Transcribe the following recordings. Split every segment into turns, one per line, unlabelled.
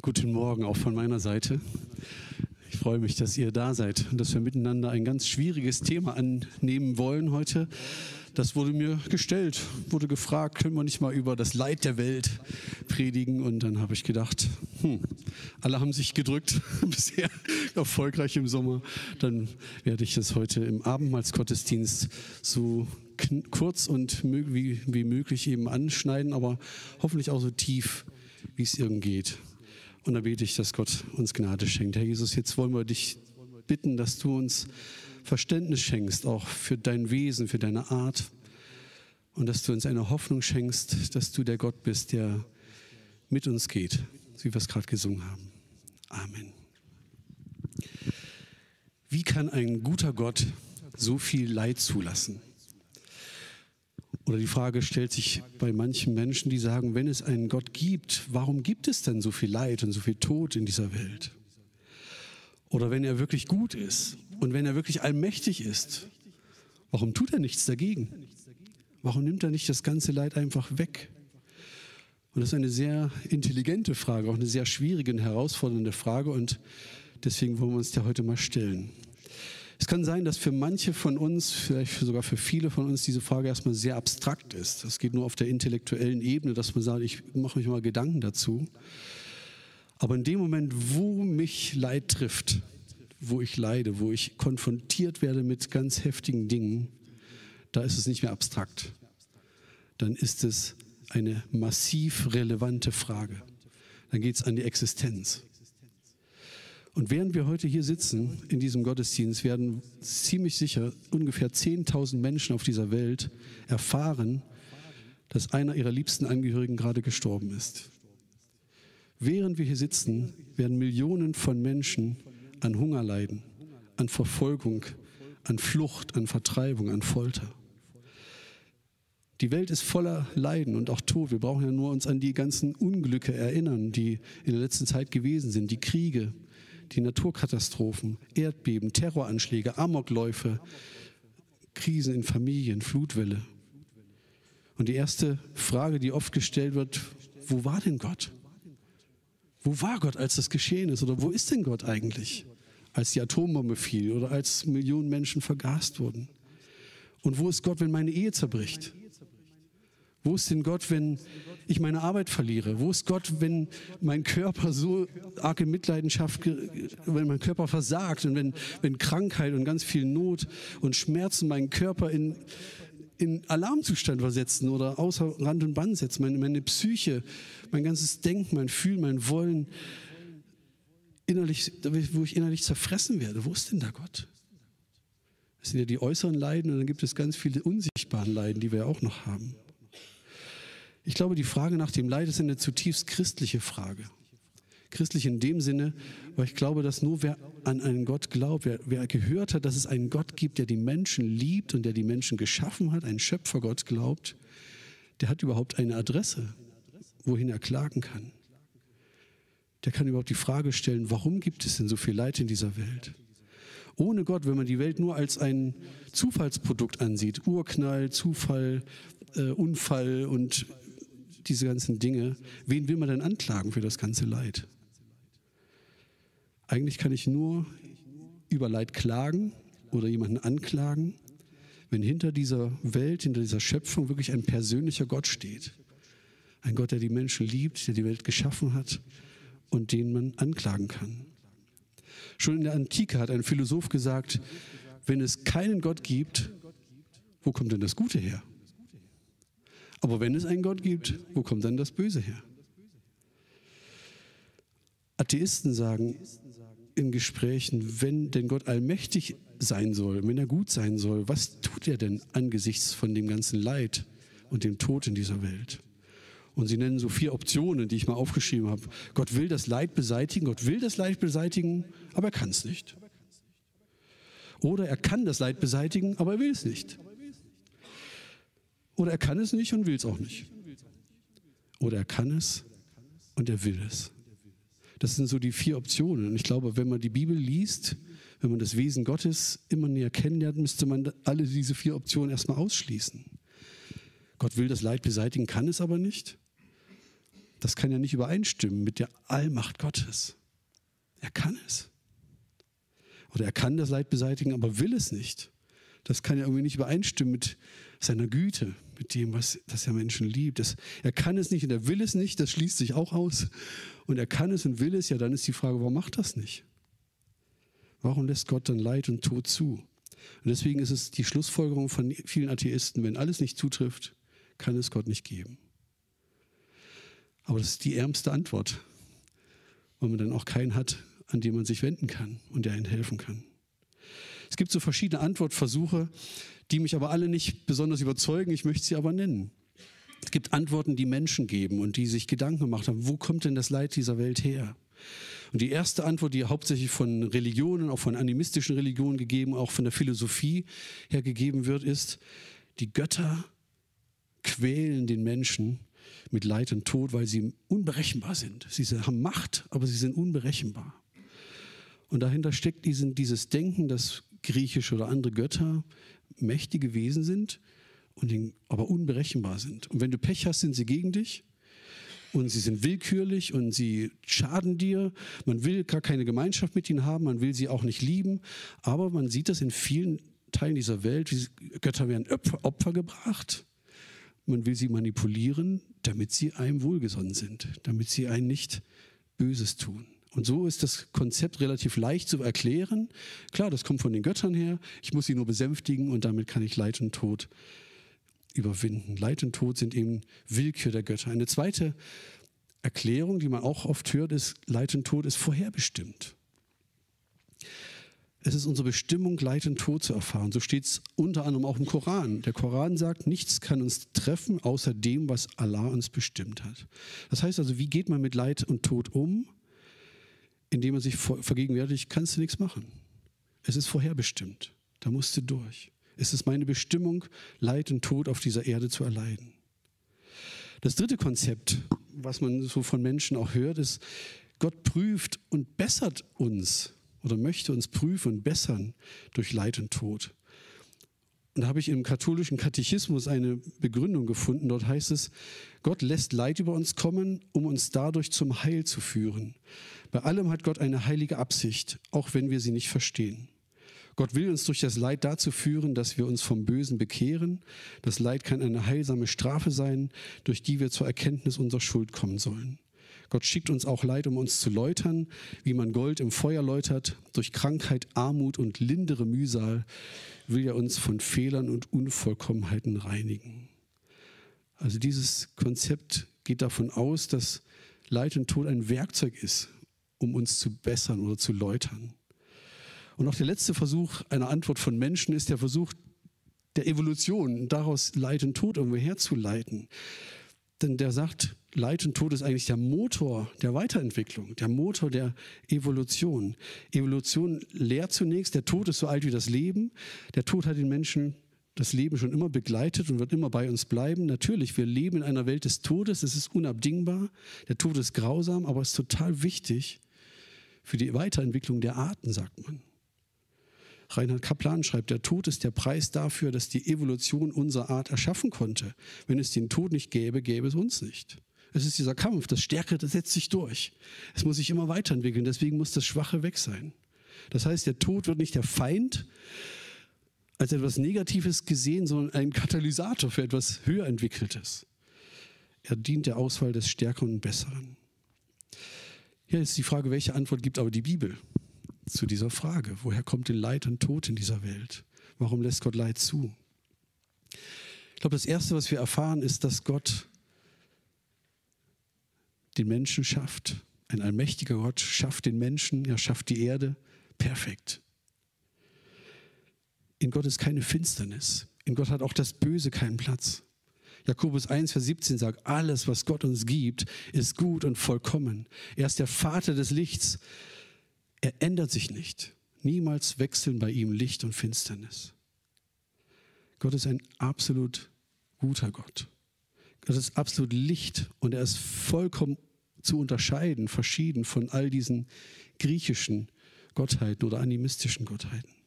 Guten Morgen auch von meiner Seite. Ich freue mich, dass ihr da seid und dass wir miteinander ein ganz schwieriges Thema annehmen wollen heute. Das wurde mir gestellt, wurde gefragt, können wir nicht mal über das Leid der Welt predigen? Und dann habe ich gedacht, hm, alle haben sich gedrückt, bisher erfolgreich im Sommer. Dann werde ich das heute im Abendmahlsgottesdienst so kurz und wie, wie möglich eben anschneiden, aber hoffentlich auch so tief, wie es irgend geht. Und da bete ich, dass Gott uns Gnade schenkt. Herr Jesus, jetzt wollen wir dich bitten, dass du uns Verständnis schenkst, auch für dein Wesen, für deine Art. Und dass du uns eine Hoffnung schenkst, dass du der Gott bist, der mit uns geht, wie wir es gerade gesungen haben. Amen. Wie kann ein guter Gott so viel Leid zulassen? Oder die Frage stellt sich bei manchen Menschen, die sagen, wenn es einen Gott gibt, warum gibt es denn so viel Leid und so viel Tod in dieser Welt? Oder wenn er wirklich gut ist und wenn er wirklich allmächtig ist, warum tut er nichts dagegen? Warum nimmt er nicht das ganze Leid einfach weg? Und das ist eine sehr intelligente Frage, auch eine sehr schwierige und herausfordernde Frage und deswegen wollen wir uns der heute mal stellen. Es kann sein, dass für manche von uns, vielleicht sogar für viele von uns, diese Frage erstmal sehr abstrakt ist. Das geht nur auf der intellektuellen Ebene, dass man sagt, ich mache mich mal Gedanken dazu. Aber in dem Moment, wo mich Leid trifft, wo ich leide, wo ich konfrontiert werde mit ganz heftigen Dingen, da ist es nicht mehr abstrakt. Dann ist es eine massiv relevante Frage. Dann geht es an die Existenz. Und während wir heute hier sitzen in diesem Gottesdienst, werden ziemlich sicher ungefähr 10.000 Menschen auf dieser Welt erfahren, dass einer ihrer liebsten Angehörigen gerade gestorben ist. Während wir hier sitzen, werden Millionen von Menschen an Hunger leiden, an Verfolgung, an Flucht, an Vertreibung, an Folter. Die Welt ist voller Leiden und auch Tod. Wir brauchen ja nur uns an die ganzen Unglücke erinnern, die in der letzten Zeit gewesen sind, die Kriege, die Naturkatastrophen, Erdbeben, Terroranschläge, Amokläufe, Krisen in Familien, Flutwelle. Und die erste Frage, die oft gestellt wird, wo war denn Gott? Wo war Gott, als das geschehen ist? Oder wo ist denn Gott eigentlich, als die Atombombe fiel oder als Millionen Menschen vergast wurden? Und wo ist Gott, wenn meine Ehe zerbricht? Wo ist denn Gott, wenn ich meine Arbeit verliere? Wo ist Gott, wenn mein Körper so arge Mitleidenschaft, wenn mein Körper versagt und wenn, wenn Krankheit und ganz viel Not und Schmerzen meinen Körper in, in Alarmzustand versetzen oder außer Rand und Band setzen, meine, meine Psyche, mein ganzes Denken, mein Fühlen, mein Wollen, innerlich, wo ich innerlich zerfressen werde. Wo ist denn da Gott? Das sind ja die äußeren Leiden und dann gibt es ganz viele unsichtbaren Leiden, die wir auch noch haben. Ich glaube, die Frage nach dem Leid ist eine zutiefst christliche Frage. Christlich in dem Sinne, weil ich glaube, dass nur wer an einen Gott glaubt, wer, wer gehört hat, dass es einen Gott gibt, der die Menschen liebt und der die Menschen geschaffen hat, einen Schöpfergott glaubt, der hat überhaupt eine Adresse, wohin er klagen kann. Der kann überhaupt die Frage stellen, warum gibt es denn so viel Leid in dieser Welt? Ohne Gott, wenn man die Welt nur als ein Zufallsprodukt ansieht, Urknall, Zufall, äh, Unfall und diese ganzen Dinge, wen will man denn anklagen für das ganze Leid? Eigentlich kann ich nur über Leid klagen oder jemanden anklagen, wenn hinter dieser Welt, hinter dieser Schöpfung wirklich ein persönlicher Gott steht. Ein Gott, der die Menschen liebt, der die Welt geschaffen hat und den man anklagen kann. Schon in der Antike hat ein Philosoph gesagt, wenn es keinen Gott gibt, wo kommt denn das Gute her? Aber wenn es einen Gott gibt, wo kommt dann das Böse her? Atheisten sagen in Gesprächen, wenn denn Gott allmächtig sein soll, wenn er gut sein soll, was tut er denn angesichts von dem ganzen Leid und dem Tod in dieser Welt? Und sie nennen so vier Optionen, die ich mal aufgeschrieben habe. Gott will das Leid beseitigen, Gott will das Leid beseitigen, aber er kann es nicht. Oder er kann das Leid beseitigen, aber er will es nicht. Oder er kann es nicht und will es auch nicht. Oder er kann es und er will es. Das sind so die vier Optionen. Und ich glaube, wenn man die Bibel liest, wenn man das Wesen Gottes immer näher kennenlernt, müsste man alle diese vier Optionen erstmal ausschließen. Gott will das Leid beseitigen, kann es aber nicht. Das kann ja nicht übereinstimmen mit der Allmacht Gottes. Er kann es. Oder er kann das Leid beseitigen, aber will es nicht. Das kann ja irgendwie nicht übereinstimmen mit seiner Güte, mit dem, was dass er Menschen liebt. Das, er kann es nicht und er will es nicht, das schließt sich auch aus. Und er kann es und will es, ja, dann ist die Frage, warum macht das nicht? Warum lässt Gott dann Leid und Tod zu? Und deswegen ist es die Schlussfolgerung von vielen Atheisten, wenn alles nicht zutrifft, kann es Gott nicht geben. Aber das ist die ärmste Antwort, weil man dann auch keinen hat, an den man sich wenden kann und der einen helfen kann. Es gibt so verschiedene Antwortversuche, die mich aber alle nicht besonders überzeugen. Ich möchte sie aber nennen. Es gibt Antworten, die Menschen geben und die sich Gedanken gemacht haben, wo kommt denn das Leid dieser Welt her? Und die erste Antwort, die hauptsächlich von Religionen, auch von animistischen Religionen gegeben, auch von der Philosophie her gegeben wird, ist, die Götter quälen den Menschen mit Leid und Tod, weil sie unberechenbar sind. Sie haben Macht, aber sie sind unberechenbar. Und dahinter steckt diesen, dieses Denken, dass griechische oder andere Götter mächtige Wesen sind, und den, aber unberechenbar sind. Und wenn du Pech hast, sind sie gegen dich und sie sind willkürlich und sie schaden dir. Man will gar keine Gemeinschaft mit ihnen haben, man will sie auch nicht lieben. Aber man sieht das in vielen Teilen dieser Welt, Götter werden Opfer gebracht. Man will sie manipulieren, damit sie einem wohlgesonnen sind, damit sie einem nicht Böses tun. Und so ist das Konzept relativ leicht zu erklären. Klar, das kommt von den Göttern her. Ich muss sie nur besänftigen und damit kann ich Leid und Tod überwinden. Leid und Tod sind eben Willkür der Götter. Eine zweite Erklärung, die man auch oft hört, ist, Leid und Tod ist vorherbestimmt. Es ist unsere Bestimmung, Leid und Tod zu erfahren. So steht es unter anderem auch im Koran. Der Koran sagt, nichts kann uns treffen, außer dem, was Allah uns bestimmt hat. Das heißt also, wie geht man mit Leid und Tod um? Indem man sich vergegenwärtigt, kannst du nichts machen. Es ist vorherbestimmt. Da musst du durch. Es ist meine Bestimmung, Leid und Tod auf dieser Erde zu erleiden. Das dritte Konzept, was man so von Menschen auch hört, ist, Gott prüft und bessert uns oder möchte uns prüfen und bessern durch Leid und Tod. Und da habe ich im katholischen Katechismus eine Begründung gefunden. Dort heißt es, Gott lässt Leid über uns kommen, um uns dadurch zum Heil zu führen. Bei allem hat Gott eine heilige Absicht, auch wenn wir sie nicht verstehen. Gott will uns durch das Leid dazu führen, dass wir uns vom Bösen bekehren. Das Leid kann eine heilsame Strafe sein, durch die wir zur Erkenntnis unserer Schuld kommen sollen. Gott schickt uns auch Leid, um uns zu läutern, wie man Gold im Feuer läutert. Durch Krankheit, Armut und lindere Mühsal will er uns von Fehlern und Unvollkommenheiten reinigen. Also dieses Konzept geht davon aus, dass Leid und Tod ein Werkzeug ist, um uns zu bessern oder zu läutern. Und auch der letzte Versuch einer Antwort von Menschen ist der Versuch der Evolution, daraus Leid und Tod irgendwo herzuleiten. Denn der sagt, Leid und Tod ist eigentlich der Motor der Weiterentwicklung, der Motor der Evolution. Evolution lehrt zunächst, der Tod ist so alt wie das Leben. Der Tod hat den Menschen das Leben schon immer begleitet und wird immer bei uns bleiben. Natürlich, wir leben in einer Welt des Todes, es ist unabdingbar. Der Tod ist grausam, aber es ist total wichtig für die Weiterentwicklung der Arten, sagt man. Reinhard Kaplan schreibt, der Tod ist der Preis dafür, dass die Evolution unserer Art erschaffen konnte. Wenn es den Tod nicht gäbe, gäbe es uns nicht. Es ist dieser Kampf, das Stärkere das setzt sich durch. Es muss sich immer weiterentwickeln, deswegen muss das Schwache weg sein. Das heißt, der Tod wird nicht der Feind als etwas Negatives gesehen, sondern ein Katalysator für etwas höher entwickeltes. Er dient der Auswahl des Stärkeren und Besseren. Hier ist die Frage, welche Antwort gibt aber die Bibel? zu dieser Frage. Woher kommt denn Leid und Tod in dieser Welt? Warum lässt Gott Leid zu? Ich glaube, das Erste, was wir erfahren, ist, dass Gott den Menschen schafft. Ein allmächtiger Gott schafft den Menschen, er schafft die Erde perfekt. In Gott ist keine Finsternis. In Gott hat auch das Böse keinen Platz. Jakobus 1, Vers 17 sagt, alles, was Gott uns gibt, ist gut und vollkommen. Er ist der Vater des Lichts. Er ändert sich nicht. Niemals wechseln bei ihm Licht und Finsternis. Gott ist ein absolut guter Gott. Gott ist absolut Licht und er ist vollkommen zu unterscheiden, verschieden von all diesen griechischen Gottheiten oder animistischen Gottheiten.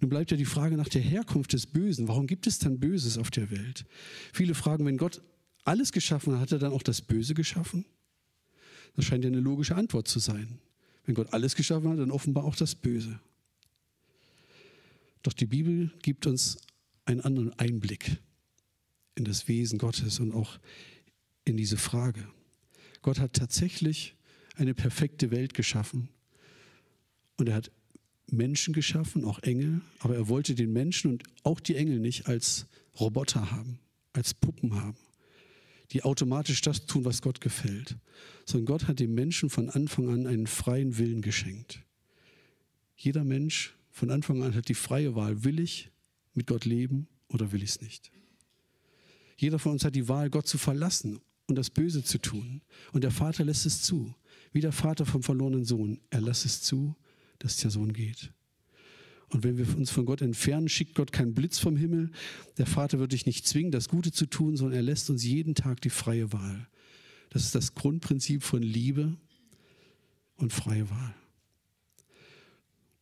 Nun bleibt ja die Frage nach der Herkunft des Bösen. Warum gibt es dann Böses auf der Welt? Viele fragen, wenn Gott alles geschaffen hat, hat er dann auch das Böse geschaffen? Das scheint ja eine logische Antwort zu sein. Wenn Gott alles geschaffen hat, dann offenbar auch das Böse. Doch die Bibel gibt uns einen anderen Einblick in das Wesen Gottes und auch in diese Frage. Gott hat tatsächlich eine perfekte Welt geschaffen und er hat Menschen geschaffen, auch Engel, aber er wollte den Menschen und auch die Engel nicht als Roboter haben, als Puppen haben, die automatisch das tun, was Gott gefällt, sondern Gott hat dem Menschen von Anfang an einen freien Willen geschenkt. Jeder Mensch von Anfang an hat die freie Wahl, will ich mit Gott leben oder will ich es nicht. Jeder von uns hat die Wahl, Gott zu verlassen und das Böse zu tun. Und der Vater lässt es zu. Wie der Vater vom verlorenen Sohn. Er lässt es zu, dass der Sohn geht. Und wenn wir uns von Gott entfernen, schickt Gott keinen Blitz vom Himmel. Der Vater wird dich nicht zwingen, das Gute zu tun, sondern er lässt uns jeden Tag die freie Wahl. Das ist das Grundprinzip von Liebe und freie Wahl.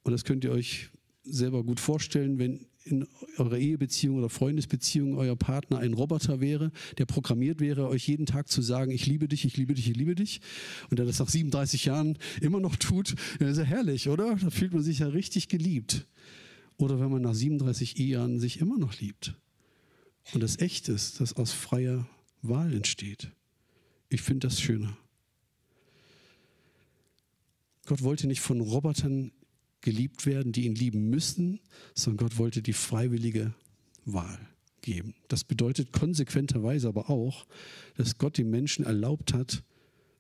Und das könnt ihr euch selber gut vorstellen, wenn in eurer Ehebeziehung oder Freundesbeziehung euer Partner ein Roboter wäre, der programmiert wäre, euch jeden Tag zu sagen, ich liebe dich, ich liebe dich, ich liebe dich, und der das nach 37 Jahren immer noch tut, dann ist ja herrlich, oder? Da fühlt man sich ja richtig geliebt. Oder wenn man nach 37 Ehejahren sich immer noch liebt und das echt ist, das aus freier Wahl entsteht. Ich finde das schöner. Gott wollte nicht von Robotern geliebt werden, die ihn lieben müssen, sondern Gott wollte die freiwillige Wahl geben. Das bedeutet konsequenterweise aber auch, dass Gott den Menschen erlaubt hat,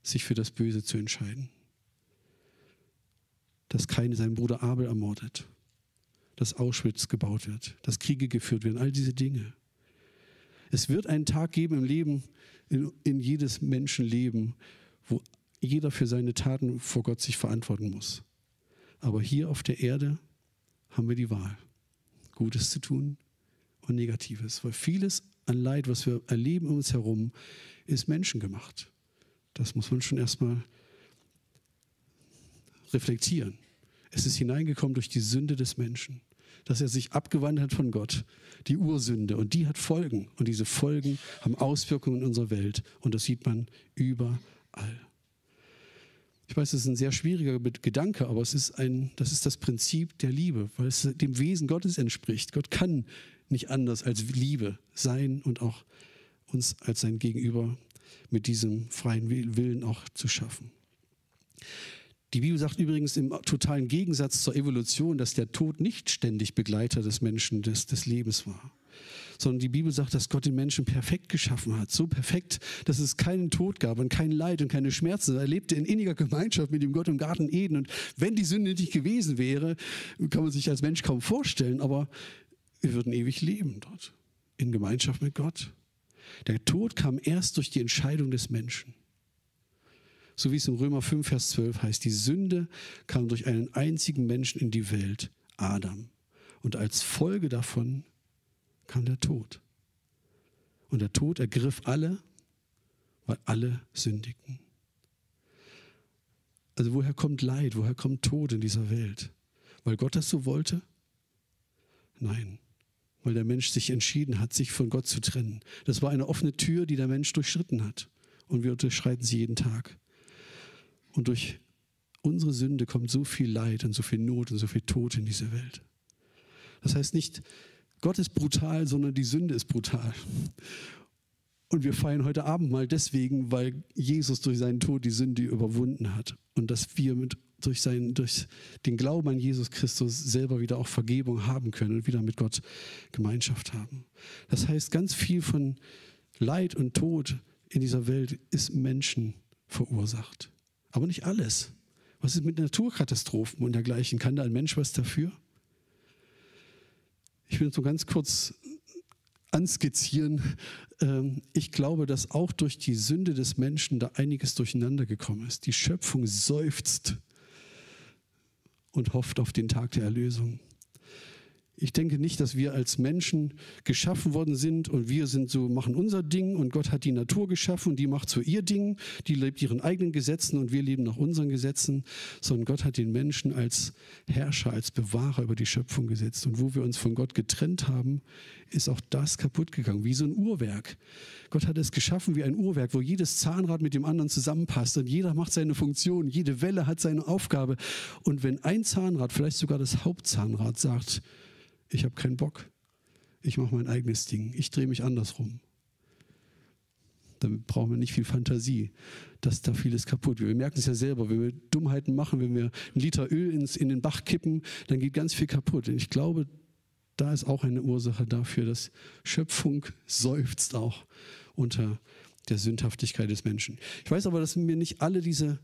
sich für das Böse zu entscheiden. Dass Kain seinen Bruder Abel ermordet, dass Auschwitz gebaut wird, dass Kriege geführt werden, all diese Dinge. Es wird einen Tag geben im Leben, in, in jedes Menschenleben, wo jeder für seine Taten vor Gott sich verantworten muss. Aber hier auf der Erde haben wir die Wahl, Gutes zu tun und Negatives. Weil vieles an Leid, was wir erleben um uns herum, ist menschengemacht. Das muss man schon erstmal reflektieren. Es ist hineingekommen durch die Sünde des Menschen, dass er sich abgewandt hat von Gott, die Ursünde. Und die hat Folgen. Und diese Folgen haben Auswirkungen in unserer Welt. Und das sieht man überall. Ich weiß, das ist ein sehr schwieriger Gedanke, aber es ist ein, das ist das Prinzip der Liebe, weil es dem Wesen Gottes entspricht. Gott kann nicht anders als Liebe sein und auch uns als sein Gegenüber mit diesem freien Willen auch zu schaffen. Die Bibel sagt übrigens im totalen Gegensatz zur Evolution, dass der Tod nicht ständig Begleiter des Menschen, des, des Lebens war sondern die Bibel sagt, dass Gott den Menschen perfekt geschaffen hat. So perfekt, dass es keinen Tod gab und kein Leid und keine Schmerzen. Er lebte in inniger Gemeinschaft mit dem Gott im Garten Eden. Und wenn die Sünde nicht gewesen wäre, kann man sich als Mensch kaum vorstellen, aber wir würden ewig leben dort, in Gemeinschaft mit Gott. Der Tod kam erst durch die Entscheidung des Menschen. So wie es im Römer 5, Vers 12 heißt, die Sünde kam durch einen einzigen Menschen in die Welt, Adam. Und als Folge davon kam der Tod. Und der Tod ergriff alle, weil alle sündigten. Also woher kommt Leid, woher kommt Tod in dieser Welt? Weil Gott das so wollte? Nein, weil der Mensch sich entschieden hat, sich von Gott zu trennen. Das war eine offene Tür, die der Mensch durchschritten hat. Und wir unterschreiten sie jeden Tag. Und durch unsere Sünde kommt so viel Leid und so viel Not und so viel Tod in diese Welt. Das heißt nicht, Gott ist brutal, sondern die Sünde ist brutal. Und wir feiern heute Abend mal deswegen, weil Jesus durch seinen Tod die Sünde überwunden hat und dass wir mit, durch, seinen, durch den Glauben an Jesus Christus selber wieder auch Vergebung haben können und wieder mit Gott Gemeinschaft haben. Das heißt, ganz viel von Leid und Tod in dieser Welt ist Menschen verursacht. Aber nicht alles. Was ist mit Naturkatastrophen und dergleichen? Kann da ein Mensch was dafür? Ich will so ganz kurz anskizzieren. Ähm, ich glaube, dass auch durch die Sünde des Menschen da einiges durcheinander gekommen ist. Die Schöpfung seufzt und hofft auf den Tag der Erlösung. Ich denke nicht, dass wir als Menschen geschaffen worden sind und wir sind so, machen unser Ding und Gott hat die Natur geschaffen und die macht so ihr Ding, die lebt ihren eigenen Gesetzen und wir leben nach unseren Gesetzen, sondern Gott hat den Menschen als Herrscher, als Bewahrer über die Schöpfung gesetzt. Und wo wir uns von Gott getrennt haben, ist auch das kaputt gegangen, wie so ein Uhrwerk. Gott hat es geschaffen wie ein Uhrwerk, wo jedes Zahnrad mit dem anderen zusammenpasst und jeder macht seine Funktion, jede Welle hat seine Aufgabe. Und wenn ein Zahnrad, vielleicht sogar das Hauptzahnrad sagt, ich habe keinen Bock. Ich mache mein eigenes Ding. Ich drehe mich andersrum. Damit brauchen wir nicht viel Fantasie. dass da vieles kaputt. Wir merken es ja selber, wenn wir Dummheiten machen, wenn wir einen Liter Öl ins, in den Bach kippen, dann geht ganz viel kaputt. Und ich glaube, da ist auch eine Ursache dafür, dass Schöpfung seufzt auch unter der Sündhaftigkeit des Menschen. Ich weiß aber, dass mir nicht alle diese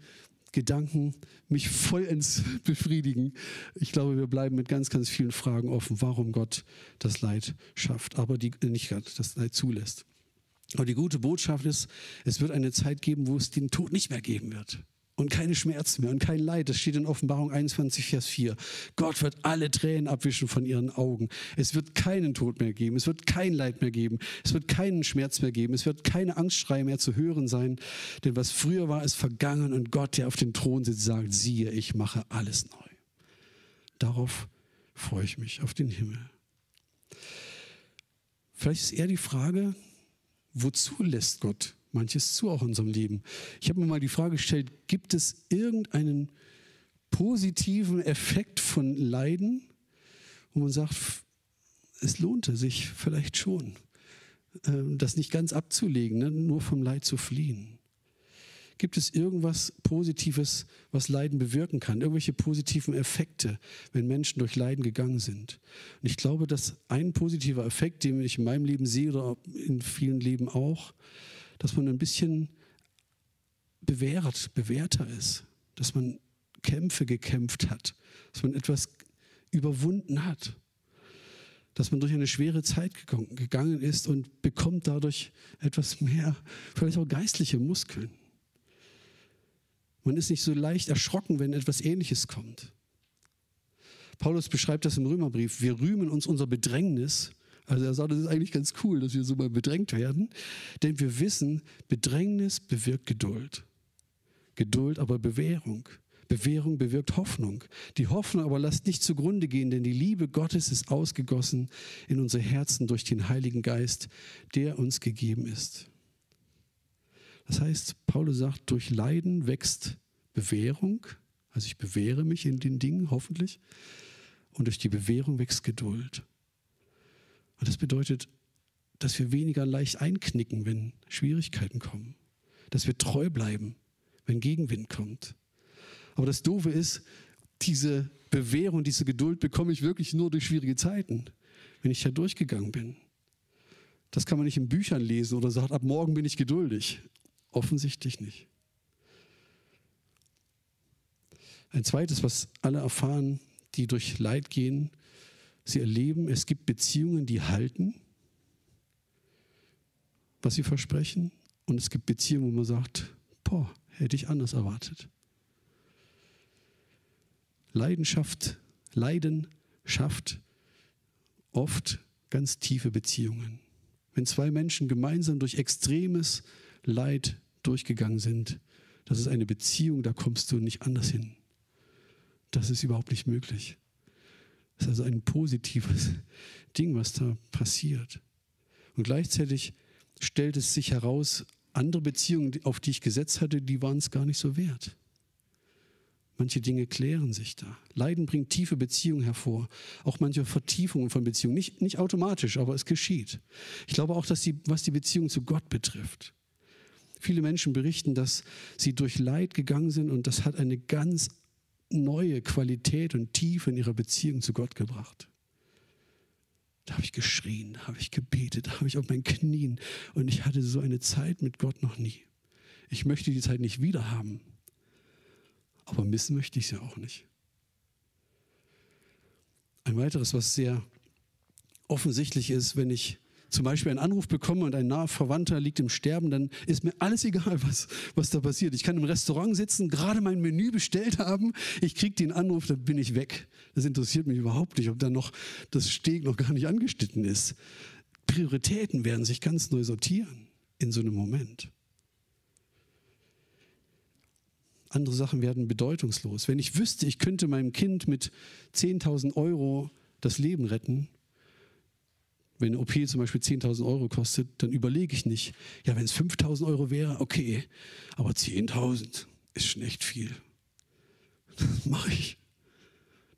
Gedanken mich vollends befriedigen. Ich glaube, wir bleiben mit ganz, ganz vielen Fragen offen, warum Gott das Leid schafft, aber die, äh, nicht Gott, das Leid zulässt. Aber die gute Botschaft ist, es wird eine Zeit geben, wo es den Tod nicht mehr geben wird und keine Schmerzen mehr und kein Leid. Das steht in Offenbarung 21, Vers 4. Gott wird alle Tränen abwischen von ihren Augen. Es wird keinen Tod mehr geben. Es wird kein Leid mehr geben. Es wird keinen Schmerz mehr geben. Es wird keine Angstschrei mehr zu hören sein. Denn was früher war, ist vergangen und Gott, der auf dem Thron sitzt, sagt, siehe, ich mache alles neu. Darauf freue ich mich, auf den Himmel. Vielleicht ist eher die Frage, wozu lässt Gott manches zu auch in unserem Leben. Ich habe mir mal die Frage gestellt, gibt es irgendeinen positiven Effekt von Leiden, wo man sagt, es lohnte sich vielleicht schon, ähm, das nicht ganz abzulegen, ne, nur vom Leid zu fliehen. Gibt es irgendwas Positives, was Leiden bewirken kann? Irgendwelche positiven Effekte, wenn Menschen durch Leiden gegangen sind? Und ich glaube, dass ein positiver Effekt, den ich in meinem Leben sehe oder in vielen Leben auch, dass man ein bisschen bewährt, bewährter ist, dass man Kämpfe gekämpft hat, dass man etwas überwunden hat, dass man durch eine schwere Zeit gegangen ist und bekommt dadurch etwas mehr, vielleicht auch geistliche Muskeln. Man ist nicht so leicht erschrocken, wenn etwas Ähnliches kommt. Paulus beschreibt das im Römerbrief. Wir rühmen uns unser Bedrängnis, also er sagt, das ist eigentlich ganz cool, dass wir so mal bedrängt werden, denn wir wissen, Bedrängnis bewirkt Geduld. Geduld aber Bewährung. Bewährung bewirkt Hoffnung. Die Hoffnung aber lasst nicht zugrunde gehen, denn die Liebe Gottes ist ausgegossen in unsere Herzen durch den Heiligen Geist, der uns gegeben ist. Das heißt, Paulus sagt, durch Leiden wächst Bewährung, also ich bewähre mich in den Dingen hoffentlich, und durch die Bewährung wächst Geduld. Und das bedeutet, dass wir weniger leicht einknicken, wenn Schwierigkeiten kommen. Dass wir treu bleiben, wenn Gegenwind kommt. Aber das Doofe ist, diese Bewährung, diese Geduld bekomme ich wirklich nur durch schwierige Zeiten, wenn ich da durchgegangen bin. Das kann man nicht in Büchern lesen oder sagt, ab morgen bin ich geduldig. Offensichtlich nicht. Ein zweites, was alle erfahren, die durch Leid gehen, Sie erleben, es gibt Beziehungen, die halten, was sie versprechen. Und es gibt Beziehungen, wo man sagt, boah, hätte ich anders erwartet. Leidenschaft, Leiden schafft oft ganz tiefe Beziehungen. Wenn zwei Menschen gemeinsam durch extremes Leid durchgegangen sind, das ist eine Beziehung, da kommst du nicht anders hin. Das ist überhaupt nicht möglich. Ist also ein positives Ding, was da passiert. Und gleichzeitig stellt es sich heraus, andere Beziehungen, auf die ich gesetzt hatte, die waren es gar nicht so wert. Manche Dinge klären sich da. Leiden bringt tiefe Beziehungen hervor. Auch manche Vertiefungen von Beziehungen. Nicht, nicht automatisch, aber es geschieht. Ich glaube auch, dass die, was die Beziehung zu Gott betrifft. Viele Menschen berichten, dass sie durch Leid gegangen sind und das hat eine ganz neue Qualität und Tiefe in ihrer Beziehung zu Gott gebracht. Da habe ich geschrien, da habe ich gebetet, da habe ich auf meinen Knien und ich hatte so eine Zeit mit Gott noch nie. Ich möchte die Zeit nicht wieder haben, aber missen möchte ich sie auch nicht. Ein weiteres, was sehr offensichtlich ist, wenn ich zum Beispiel einen Anruf bekomme und ein naher Verwandter liegt im Sterben, dann ist mir alles egal, was, was da passiert. Ich kann im Restaurant sitzen, gerade mein Menü bestellt haben, ich kriege den Anruf, dann bin ich weg. Das interessiert mich überhaupt nicht, ob da noch das Steg noch gar nicht angeschnitten ist. Prioritäten werden sich ganz neu sortieren in so einem Moment. Andere Sachen werden bedeutungslos. Wenn ich wüsste, ich könnte meinem Kind mit 10.000 Euro das Leben retten, wenn OP zum Beispiel 10.000 Euro kostet, dann überlege ich nicht, ja, wenn es 5.000 Euro wäre, okay, aber 10.000 ist schon echt viel. Das mache ich.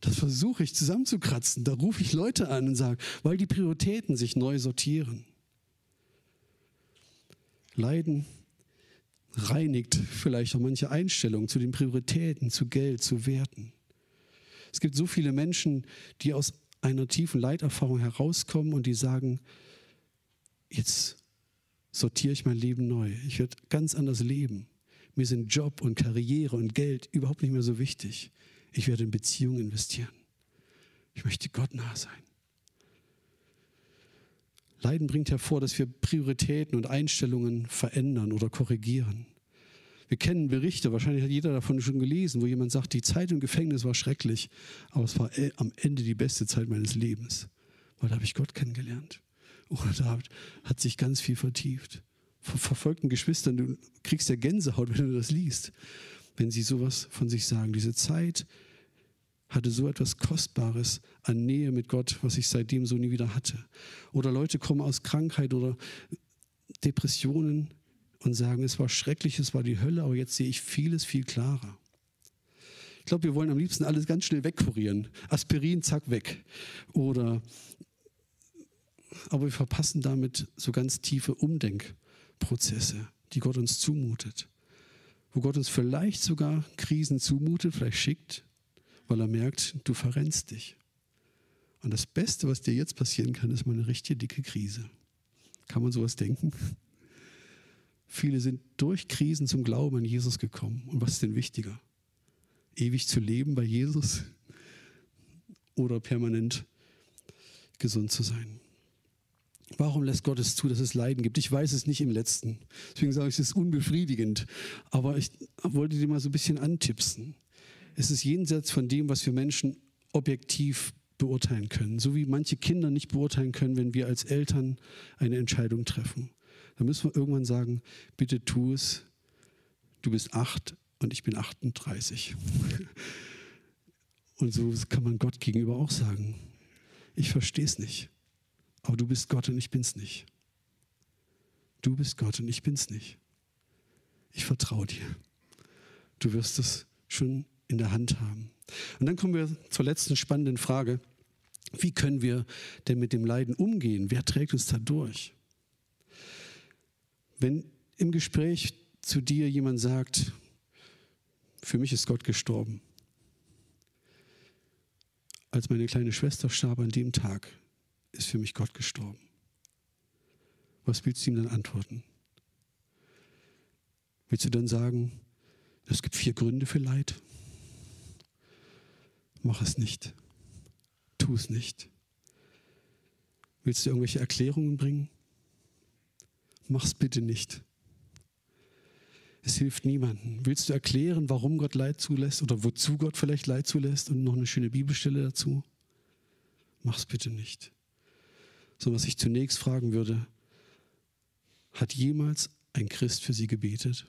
Das versuche ich zusammenzukratzen. Da rufe ich Leute an und sage, weil die Prioritäten sich neu sortieren. Leiden reinigt vielleicht auch manche Einstellungen zu den Prioritäten, zu Geld, zu Werten. Es gibt so viele Menschen, die aus einer tiefen Leiterfahrung herauskommen und die sagen, jetzt sortiere ich mein Leben neu. Ich werde ganz anders leben. Mir sind Job und Karriere und Geld überhaupt nicht mehr so wichtig. Ich werde in Beziehungen investieren. Ich möchte Gott nah sein. Leiden bringt hervor, dass wir Prioritäten und Einstellungen verändern oder korrigieren. Wir kennen Berichte, wahrscheinlich hat jeder davon schon gelesen, wo jemand sagt, die Zeit im Gefängnis war schrecklich, aber es war äh, am Ende die beste Zeit meines Lebens, weil da habe ich Gott kennengelernt. Oder da hat sich ganz viel vertieft. Von verfolgten Geschwistern, du kriegst ja Gänsehaut, wenn du das liest, wenn sie sowas von sich sagen. Diese Zeit hatte so etwas Kostbares an Nähe mit Gott, was ich seitdem so nie wieder hatte. Oder Leute kommen aus Krankheit oder Depressionen und sagen, es war schrecklich, es war die Hölle, aber jetzt sehe ich vieles viel klarer. Ich glaube, wir wollen am liebsten alles ganz schnell wegkurieren. Aspirin, zack, weg. Oder, aber wir verpassen damit so ganz tiefe Umdenkprozesse, die Gott uns zumutet. Wo Gott uns vielleicht sogar Krisen zumutet, vielleicht schickt, weil er merkt, du verrennst dich. Und das Beste, was dir jetzt passieren kann, ist mal eine richtige dicke Krise. Kann man sowas denken? Viele sind durch Krisen zum Glauben an Jesus gekommen. Und was ist denn wichtiger? Ewig zu leben bei Jesus oder permanent gesund zu sein? Warum lässt Gott es zu, dass es Leiden gibt? Ich weiß es nicht im letzten. Deswegen sage ich, es ist unbefriedigend. Aber ich wollte dir mal so ein bisschen antipsen. Es ist jenseits von dem, was wir Menschen objektiv beurteilen können. So wie manche Kinder nicht beurteilen können, wenn wir als Eltern eine Entscheidung treffen. Da müssen wir irgendwann sagen, bitte tu es. Du bist acht und ich bin 38. Und so kann man Gott gegenüber auch sagen. Ich verstehe es nicht. Aber du bist Gott und ich bin's nicht. Du bist Gott und ich bin's nicht. Ich vertraue dir. Du wirst es schon in der Hand haben. Und dann kommen wir zur letzten spannenden Frage. Wie können wir denn mit dem Leiden umgehen? Wer trägt uns da durch? Wenn im Gespräch zu dir jemand sagt, für mich ist Gott gestorben. Als meine kleine Schwester starb an dem Tag, ist für mich Gott gestorben. Was willst du ihm dann antworten? Willst du dann sagen, es gibt vier Gründe für Leid? Mach es nicht. Tu es nicht. Willst du irgendwelche Erklärungen bringen? Mach's bitte nicht. Es hilft niemandem. Willst du erklären, warum Gott Leid zulässt oder wozu Gott vielleicht Leid zulässt und noch eine schöne Bibelstelle dazu? Mach's bitte nicht. So was ich zunächst fragen würde, hat jemals ein Christ für sie gebetet?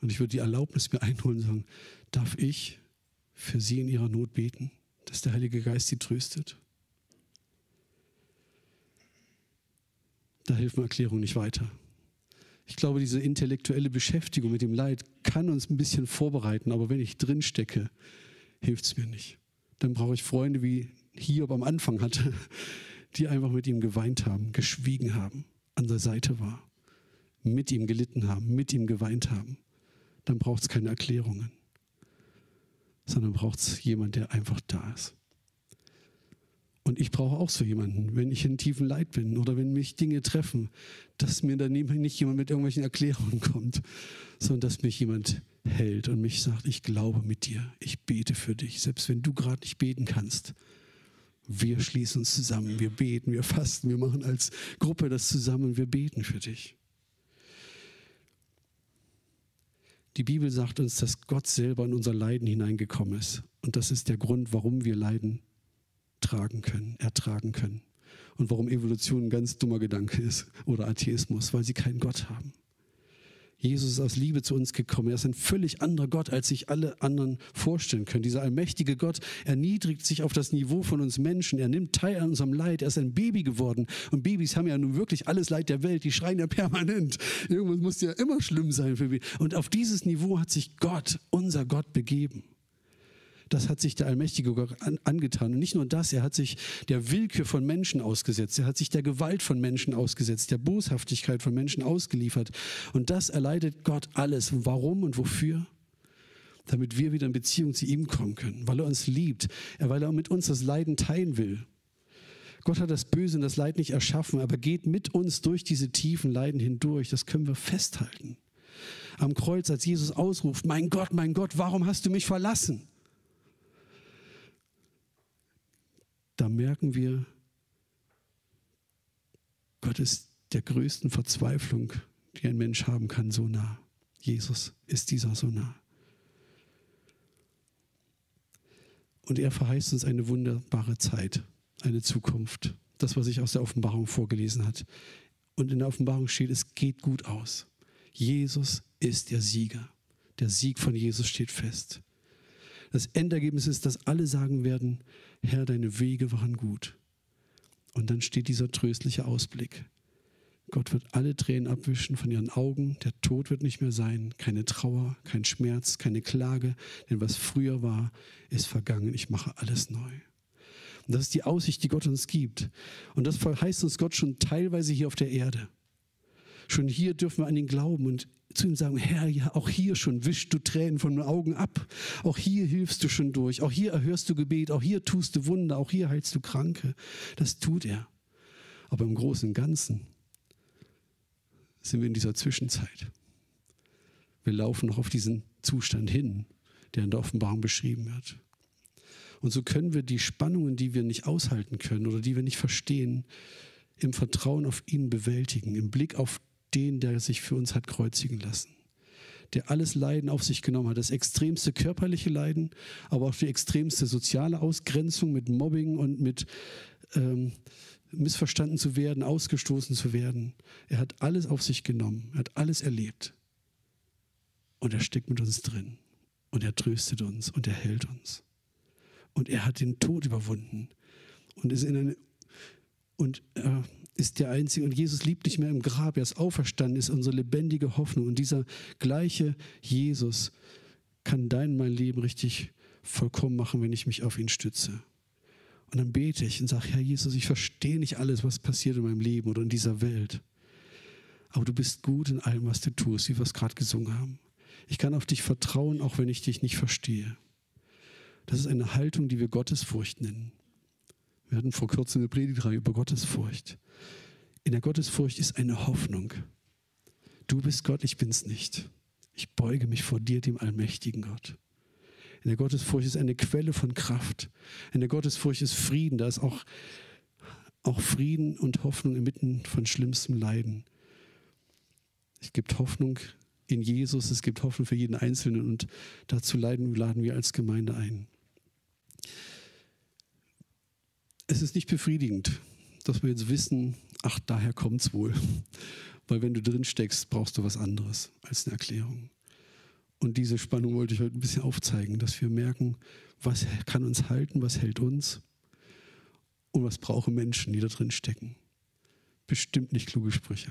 Und ich würde die Erlaubnis mir einholen und sagen, darf ich für sie in ihrer Not beten, dass der Heilige Geist sie tröstet? Da hilft mir Erklärung nicht weiter. Ich glaube, diese intellektuelle Beschäftigung mit dem Leid kann uns ein bisschen vorbereiten, aber wenn ich drin stecke, hilft es mir nicht. Dann brauche ich Freunde, wie Hiob am Anfang hatte, die einfach mit ihm geweint haben, geschwiegen haben, an der Seite war, mit ihm gelitten haben, mit ihm geweint haben. Dann braucht es keine Erklärungen, sondern braucht es jemand, der einfach da ist. Und ich brauche auch so jemanden, wenn ich in tiefen Leid bin oder wenn mich Dinge treffen, dass mir daneben nicht jemand mit irgendwelchen Erklärungen kommt, sondern dass mich jemand hält und mich sagt, ich glaube mit dir, ich bete für dich, selbst wenn du gerade nicht beten kannst. Wir schließen uns zusammen, wir beten, wir fasten, wir machen als Gruppe das zusammen, wir beten für dich. Die Bibel sagt uns, dass Gott selber in unser Leiden hineingekommen ist. Und das ist der Grund, warum wir Leiden tragen können, ertragen können. Und warum Evolution ein ganz dummer Gedanke ist oder Atheismus, weil sie keinen Gott haben. Jesus ist aus Liebe zu uns gekommen. Er ist ein völlig anderer Gott, als sich alle anderen vorstellen können. Dieser allmächtige Gott erniedrigt sich auf das Niveau von uns Menschen. Er nimmt teil an unserem Leid. Er ist ein Baby geworden. Und Babys haben ja nun wirklich alles Leid der Welt. Die schreien ja permanent. Irgendwas muss ja immer schlimm sein für Babys. Und auf dieses Niveau hat sich Gott, unser Gott, begeben. Das hat sich der allmächtige Gott angetan. Und nicht nur das, er hat sich der Willkür von Menschen ausgesetzt. Er hat sich der Gewalt von Menschen ausgesetzt, der Boshaftigkeit von Menschen ausgeliefert. Und das erleidet Gott alles. Warum und wofür? Damit wir wieder in Beziehung zu ihm kommen können, weil er uns liebt, weil er mit uns das Leiden teilen will. Gott hat das Böse und das Leid nicht erschaffen, aber geht mit uns durch diese tiefen Leiden hindurch. Das können wir festhalten. Am Kreuz, als Jesus ausruft, mein Gott, mein Gott, warum hast du mich verlassen? Da merken wir, Gott ist der größten Verzweiflung, die ein Mensch haben kann, so nah. Jesus ist dieser so nah. Und er verheißt uns eine wunderbare Zeit, eine Zukunft. Das, was sich aus der Offenbarung vorgelesen hat. Und in der Offenbarung steht, es geht gut aus. Jesus ist der Sieger. Der Sieg von Jesus steht fest. Das Endergebnis ist, dass alle sagen werden, Herr, deine Wege waren gut. Und dann steht dieser tröstliche Ausblick. Gott wird alle Tränen abwischen von ihren Augen, der Tod wird nicht mehr sein, keine Trauer, kein Schmerz, keine Klage, denn was früher war, ist vergangen, ich mache alles neu. Und das ist die Aussicht, die Gott uns gibt. Und das verheißt uns Gott schon teilweise hier auf der Erde. Schon hier dürfen wir an ihn glauben und zu ihm sagen, Herr, ja, auch hier schon wischst du Tränen von den Augen ab. Auch hier hilfst du schon durch. Auch hier erhörst du Gebet. Auch hier tust du Wunder. Auch hier heilst du Kranke. Das tut er. Aber im Großen und Ganzen sind wir in dieser Zwischenzeit. Wir laufen noch auf diesen Zustand hin, der in der Offenbarung beschrieben wird. Und so können wir die Spannungen, die wir nicht aushalten können oder die wir nicht verstehen, im Vertrauen auf ihn bewältigen, im Blick auf den, der sich für uns hat kreuzigen lassen. Der alles Leiden auf sich genommen hat. Das extremste körperliche Leiden, aber auch die extremste soziale Ausgrenzung mit Mobbing und mit ähm, missverstanden zu werden, ausgestoßen zu werden. Er hat alles auf sich genommen. Er hat alles erlebt. Und er steckt mit uns drin. Und er tröstet uns und er hält uns. Und er hat den Tod überwunden und ist in eine und äh, ist der Einzige. Und Jesus liebt nicht mehr im Grab, er ist auferstanden, ist unsere lebendige Hoffnung. Und dieser gleiche Jesus kann dein mein Leben richtig vollkommen machen, wenn ich mich auf ihn stütze. Und dann bete ich und sage, Herr Jesus, ich verstehe nicht alles, was passiert in meinem Leben oder in dieser Welt. Aber du bist gut in allem, was du tust, wie wir es gerade gesungen haben. Ich kann auf dich vertrauen, auch wenn ich dich nicht verstehe. Das ist eine Haltung, die wir Gottesfurcht nennen. Wir hatten vor kurzem eine Predigtreihe über Gottesfurcht. In der Gottesfurcht ist eine Hoffnung. Du bist Gott, ich bin's nicht. Ich beuge mich vor dir, dem allmächtigen Gott. In der Gottesfurcht ist eine Quelle von Kraft. In der Gottesfurcht ist Frieden. Da ist auch, auch Frieden und Hoffnung inmitten von schlimmstem Leiden. Es gibt Hoffnung in Jesus, es gibt Hoffnung für jeden Einzelnen und dazu laden, laden wir als Gemeinde ein es ist nicht befriedigend, dass wir jetzt wissen, ach, daher kommt es wohl. Weil wenn du drin steckst, brauchst du was anderes als eine Erklärung. Und diese Spannung wollte ich heute ein bisschen aufzeigen, dass wir merken, was kann uns halten, was hält uns und was brauchen Menschen, die da drin stecken. Bestimmt nicht kluge Sprüche.